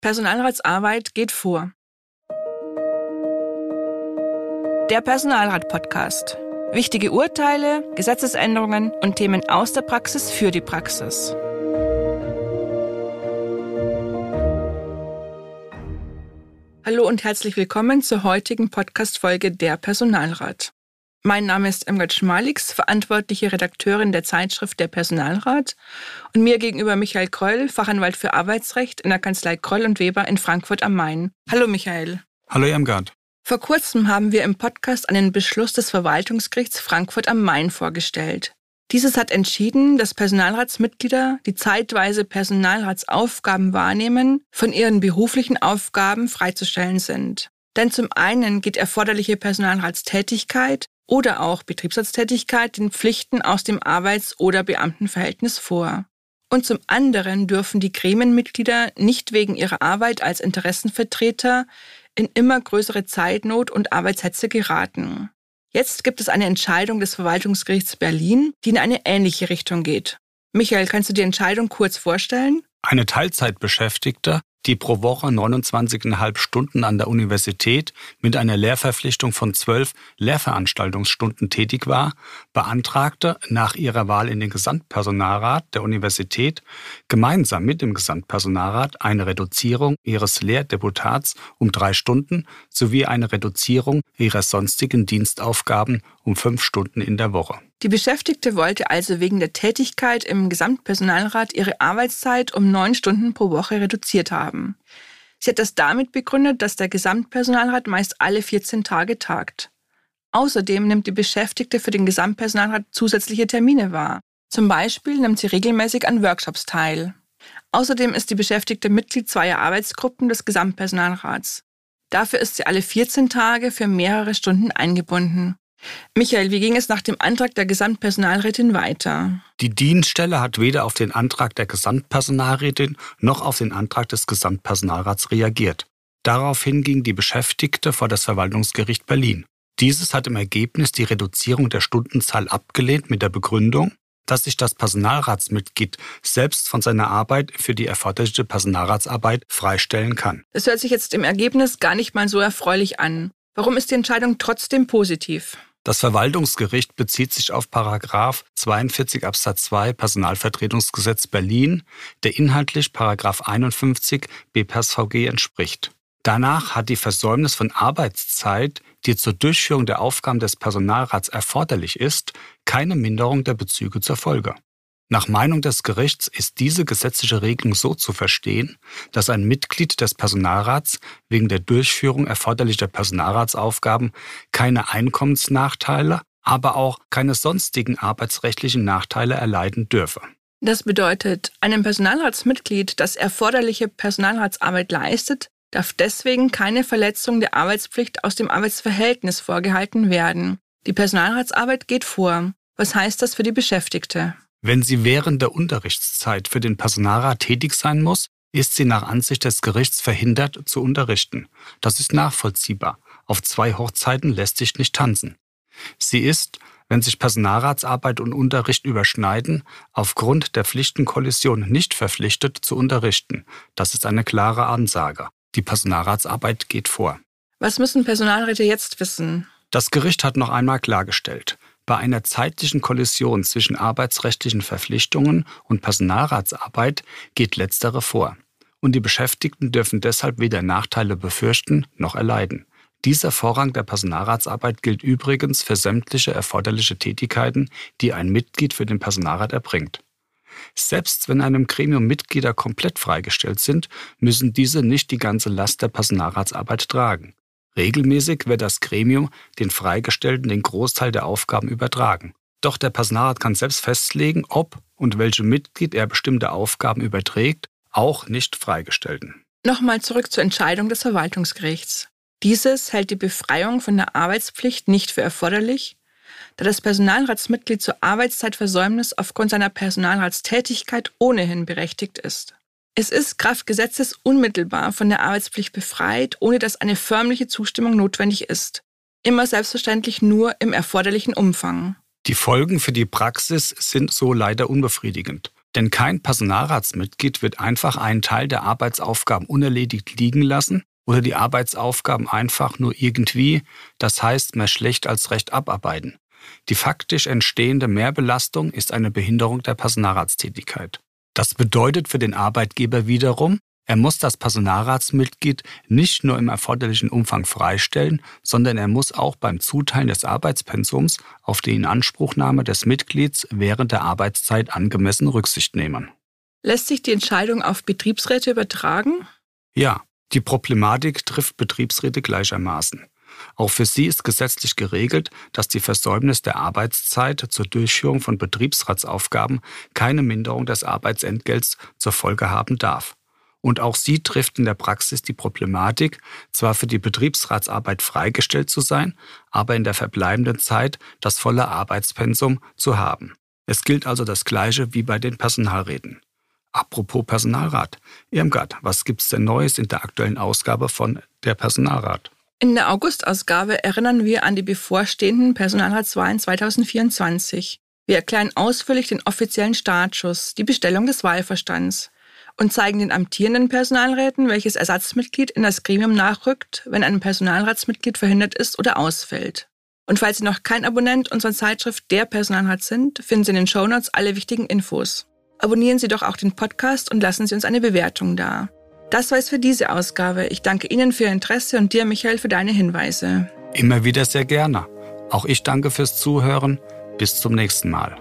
Personalratsarbeit geht vor. Der Personalrat-Podcast. Wichtige Urteile, Gesetzesänderungen und Themen aus der Praxis für die Praxis. Hallo und herzlich willkommen zur heutigen Podcast-Folge Der Personalrat. Mein Name ist Emgard Schmalix, verantwortliche Redakteurin der Zeitschrift Der Personalrat und mir gegenüber Michael Kroll, Fachanwalt für Arbeitsrecht in der Kanzlei Kroll und Weber in Frankfurt am Main. Hallo Michael. Hallo Emgard. Vor kurzem haben wir im Podcast einen Beschluss des Verwaltungsgerichts Frankfurt am Main vorgestellt. Dieses hat entschieden, dass Personalratsmitglieder, die zeitweise Personalratsaufgaben wahrnehmen, von ihren beruflichen Aufgaben freizustellen sind. Denn zum einen geht erforderliche Personalratstätigkeit oder auch Betriebsarzttätigkeit den Pflichten aus dem Arbeits- oder Beamtenverhältnis vor. Und zum anderen dürfen die Gremienmitglieder nicht wegen ihrer Arbeit als Interessenvertreter in immer größere Zeitnot und Arbeitshetze geraten. Jetzt gibt es eine Entscheidung des Verwaltungsgerichts Berlin, die in eine ähnliche Richtung geht. Michael, kannst du die Entscheidung kurz vorstellen? Eine Teilzeitbeschäftigte die pro Woche 29,5 Stunden an der Universität mit einer Lehrverpflichtung von 12 Lehrveranstaltungsstunden tätig war, beantragte nach ihrer Wahl in den Gesamtpersonalrat der Universität gemeinsam mit dem Gesamtpersonalrat eine Reduzierung ihres Lehrdeputats um drei Stunden sowie eine Reduzierung ihrer sonstigen Dienstaufgaben um fünf Stunden in der Woche. Die Beschäftigte wollte also wegen der Tätigkeit im Gesamtpersonalrat ihre Arbeitszeit um neun Stunden pro Woche reduziert haben. Sie hat das damit begründet, dass der Gesamtpersonalrat meist alle 14 Tage tagt. Außerdem nimmt die Beschäftigte für den Gesamtpersonalrat zusätzliche Termine wahr. Zum Beispiel nimmt sie regelmäßig an Workshops teil. Außerdem ist die Beschäftigte Mitglied zweier Arbeitsgruppen des Gesamtpersonalrats. Dafür ist sie alle 14 Tage für mehrere Stunden eingebunden. Michael, wie ging es nach dem Antrag der Gesamtpersonalrätin weiter? Die Dienststelle hat weder auf den Antrag der Gesamtpersonalrätin noch auf den Antrag des Gesamtpersonalrats reagiert. Daraufhin ging die Beschäftigte vor das Verwaltungsgericht Berlin. Dieses hat im Ergebnis die Reduzierung der Stundenzahl abgelehnt mit der Begründung, dass sich das Personalratsmitglied selbst von seiner Arbeit für die erforderliche Personalratsarbeit freistellen kann. Das hört sich jetzt im Ergebnis gar nicht mal so erfreulich an. Warum ist die Entscheidung trotzdem positiv? Das Verwaltungsgericht bezieht sich auf Paragraf 42 Absatz 2 Personalvertretungsgesetz Berlin, der inhaltlich Paragraf 51 BPSVG entspricht. Danach hat die Versäumnis von Arbeitszeit, die zur Durchführung der Aufgaben des Personalrats erforderlich ist, keine Minderung der Bezüge zur Folge. Nach Meinung des Gerichts ist diese gesetzliche Regelung so zu verstehen, dass ein Mitglied des Personalrats wegen der Durchführung erforderlicher Personalratsaufgaben keine Einkommensnachteile, aber auch keine sonstigen arbeitsrechtlichen Nachteile erleiden dürfe. Das bedeutet, einem Personalratsmitglied, das erforderliche Personalratsarbeit leistet, darf deswegen keine Verletzung der Arbeitspflicht aus dem Arbeitsverhältnis vorgehalten werden. Die Personalratsarbeit geht vor. Was heißt das für die Beschäftigte? Wenn sie während der Unterrichtszeit für den Personalrat tätig sein muss, ist sie nach Ansicht des Gerichts verhindert zu unterrichten. Das ist nachvollziehbar. Auf zwei Hochzeiten lässt sich nicht tanzen. Sie ist, wenn sich Personalratsarbeit und Unterricht überschneiden, aufgrund der Pflichtenkollision nicht verpflichtet zu unterrichten. Das ist eine klare Ansage. Die Personalratsarbeit geht vor. Was müssen Personalräte jetzt wissen? Das Gericht hat noch einmal klargestellt, bei einer zeitlichen Kollision zwischen arbeitsrechtlichen Verpflichtungen und Personalratsarbeit geht letztere vor. Und die Beschäftigten dürfen deshalb weder Nachteile befürchten noch erleiden. Dieser Vorrang der Personalratsarbeit gilt übrigens für sämtliche erforderliche Tätigkeiten, die ein Mitglied für den Personalrat erbringt. Selbst wenn einem Gremium Mitglieder komplett freigestellt sind, müssen diese nicht die ganze Last der Personalratsarbeit tragen. Regelmäßig wird das Gremium den Freigestellten den Großteil der Aufgaben übertragen. Doch der Personalrat kann selbst festlegen, ob und welchem Mitglied er bestimmte Aufgaben überträgt, auch nicht Freigestellten. Nochmal zurück zur Entscheidung des Verwaltungsgerichts. Dieses hält die Befreiung von der Arbeitspflicht nicht für erforderlich, da das Personalratsmitglied zur Arbeitszeitversäumnis aufgrund seiner Personalratstätigkeit ohnehin berechtigt ist. Es ist Kraft Gesetzes unmittelbar von der Arbeitspflicht befreit, ohne dass eine förmliche Zustimmung notwendig ist. Immer selbstverständlich nur im erforderlichen Umfang. Die Folgen für die Praxis sind so leider unbefriedigend. Denn kein Personalratsmitglied wird einfach einen Teil der Arbeitsaufgaben unerledigt liegen lassen oder die Arbeitsaufgaben einfach nur irgendwie, das heißt mehr schlecht als recht abarbeiten. Die faktisch entstehende Mehrbelastung ist eine Behinderung der Personalratstätigkeit. Das bedeutet für den Arbeitgeber wiederum, er muss das Personalratsmitglied nicht nur im erforderlichen Umfang freistellen, sondern er muss auch beim Zuteilen des Arbeitspensums auf die Inanspruchnahme des Mitglieds während der Arbeitszeit angemessen Rücksicht nehmen. Lässt sich die Entscheidung auf Betriebsräte übertragen? Ja, die Problematik trifft Betriebsräte gleichermaßen. Auch für sie ist gesetzlich geregelt, dass die Versäumnis der Arbeitszeit zur Durchführung von Betriebsratsaufgaben keine Minderung des Arbeitsentgelts zur Folge haben darf. Und auch sie trifft in der Praxis die Problematik, zwar für die Betriebsratsarbeit freigestellt zu sein, aber in der verbleibenden Zeit das volle Arbeitspensum zu haben. Es gilt also das Gleiche wie bei den Personalräten. Apropos Personalrat. Irmgard, was gibt's denn Neues in der aktuellen Ausgabe von der Personalrat? In der Augustausgabe erinnern wir an die bevorstehenden Personalratswahlen 2024. Wir erklären ausführlich den offiziellen Startschuss, die Bestellung des Wahlverstands und zeigen den amtierenden Personalräten, welches Ersatzmitglied in das Gremium nachrückt, wenn ein Personalratsmitglied verhindert ist oder ausfällt. Und falls Sie noch kein Abonnent unserer Zeitschrift Der Personalrat sind, finden Sie in den Shownotes alle wichtigen Infos. Abonnieren Sie doch auch den Podcast und lassen Sie uns eine Bewertung da. Das war es für diese Ausgabe. Ich danke Ihnen für Ihr Interesse und dir, Michael, für deine Hinweise. Immer wieder sehr gerne. Auch ich danke fürs Zuhören. Bis zum nächsten Mal.